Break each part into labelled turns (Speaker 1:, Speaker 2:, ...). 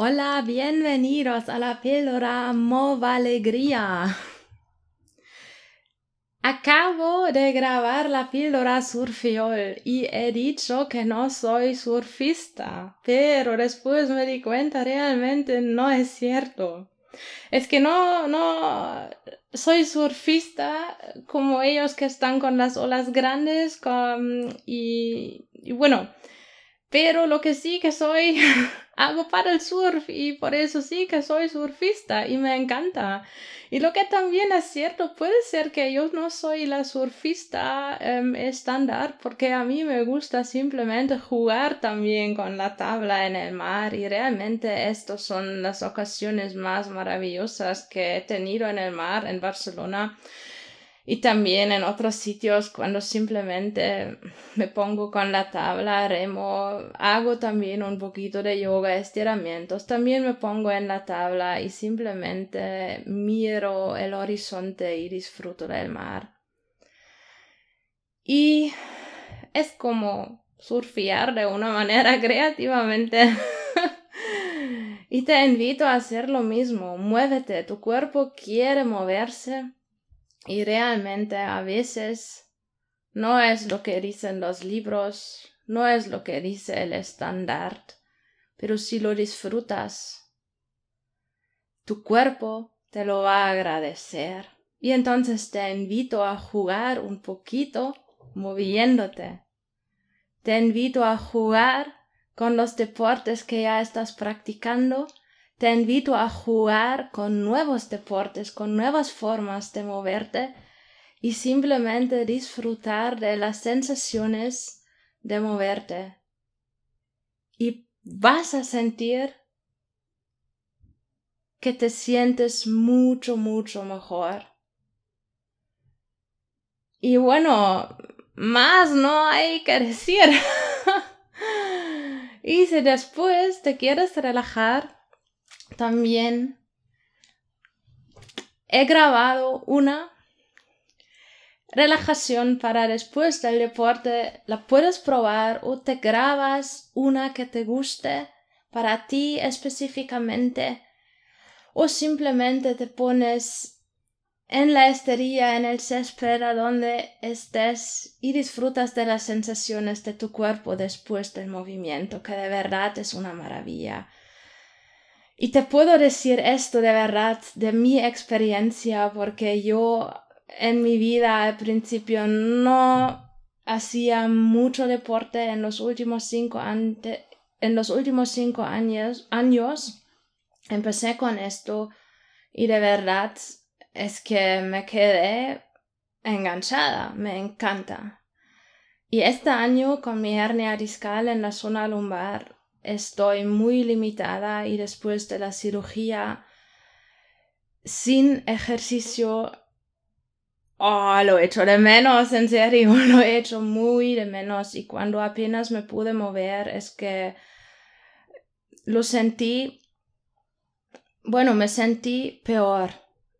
Speaker 1: Hola, bienvenidos a la píldora Mova Alegría. Acabo de grabar la píldora surfiol y he dicho que no soy surfista, pero después me di cuenta realmente no es cierto. Es que no, no soy surfista como ellos que están con las olas grandes con, y, y bueno, pero lo que sí que soy hago para el surf y por eso sí que soy surfista y me encanta. Y lo que también es cierto, puede ser que yo no soy la surfista em, estándar porque a mí me gusta simplemente jugar también con la tabla en el mar y realmente estas son las ocasiones más maravillosas que he tenido en el mar en Barcelona y también en otros sitios cuando simplemente me pongo con la tabla, remo, hago también un poquito de yoga, estiramientos, también me pongo en la tabla y simplemente miro el horizonte y disfruto del mar. Y es como surfear de una manera creativamente. y te invito a hacer lo mismo, muévete, tu cuerpo quiere moverse y realmente a veces no es lo que dicen los libros, no es lo que dice el estándar, pero si lo disfrutas, tu cuerpo te lo va a agradecer. Y entonces te invito a jugar un poquito moviéndote. Te invito a jugar con los deportes que ya estás practicando te invito a jugar con nuevos deportes, con nuevas formas de moverte y simplemente disfrutar de las sensaciones de moverte. Y vas a sentir que te sientes mucho, mucho mejor. Y bueno, más no hay que decir. y si después te quieres relajar, también he grabado una relajación para después del deporte. La puedes probar o te grabas una que te guste para ti específicamente o simplemente te pones en la esterilla, en el césped, a donde estés y disfrutas de las sensaciones de tu cuerpo después del movimiento, que de verdad es una maravilla. Y te puedo decir esto de verdad, de mi experiencia, porque yo en mi vida al principio no hacía mucho deporte en los últimos cinco, en los últimos cinco años, años. Empecé con esto y de verdad es que me quedé enganchada, me encanta. Y este año con mi hernia discal en la zona lumbar estoy muy limitada y después de la cirugía sin ejercicio oh, lo hecho de menos, en serio, lo he hecho muy de menos y cuando apenas me pude mover es que lo sentí, bueno, me sentí peor.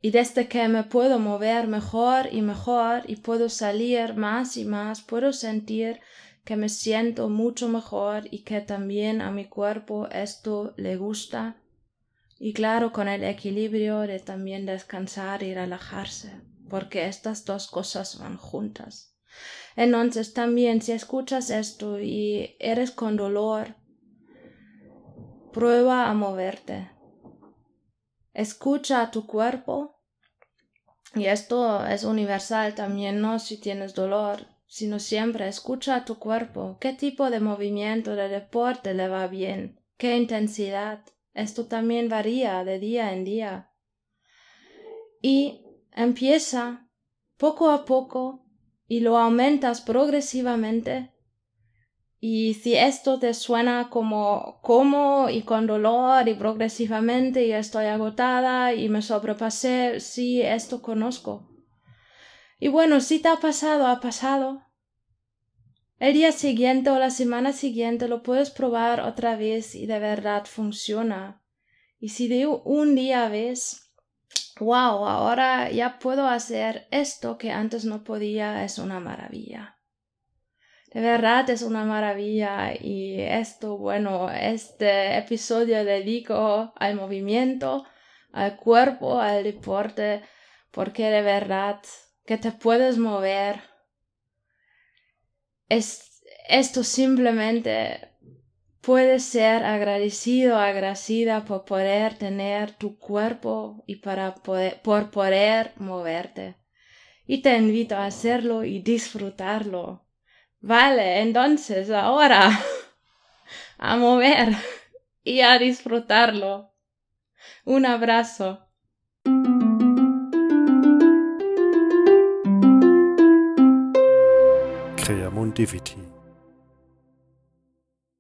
Speaker 1: Y desde que me puedo mover mejor y mejor y puedo salir más y más, puedo sentir que me siento mucho mejor y que también a mi cuerpo esto le gusta. Y claro, con el equilibrio de también descansar y relajarse, porque estas dos cosas van juntas. Entonces también si escuchas esto y eres con dolor, prueba a moverte. Escucha a tu cuerpo. Y esto es universal también, ¿no? Si tienes dolor, sino siempre escucha a tu cuerpo, qué tipo de movimiento de deporte le va bien, qué intensidad. Esto también varía de día en día. Y empieza poco a poco y lo aumentas progresivamente. Y si esto te suena como como y con dolor y progresivamente y estoy agotada y me sobrepasé, sí, esto conozco. Y bueno, si te ha pasado, ha pasado. El día siguiente o la semana siguiente lo puedes probar otra vez y de verdad funciona. Y si de un día ves, wow, ahora ya puedo hacer esto que antes no podía, es una maravilla. De verdad es una maravilla y esto, bueno, este episodio dedico al movimiento, al cuerpo, al deporte, porque de verdad que te puedes mover. Es, esto simplemente puedes ser agradecido, agradecida por poder tener tu cuerpo y para por poder moverte. Y te invito a hacerlo y disfrutarlo. Vale, entonces ahora a mover y a disfrutarlo. Un abrazo.
Speaker 2: Mundivity.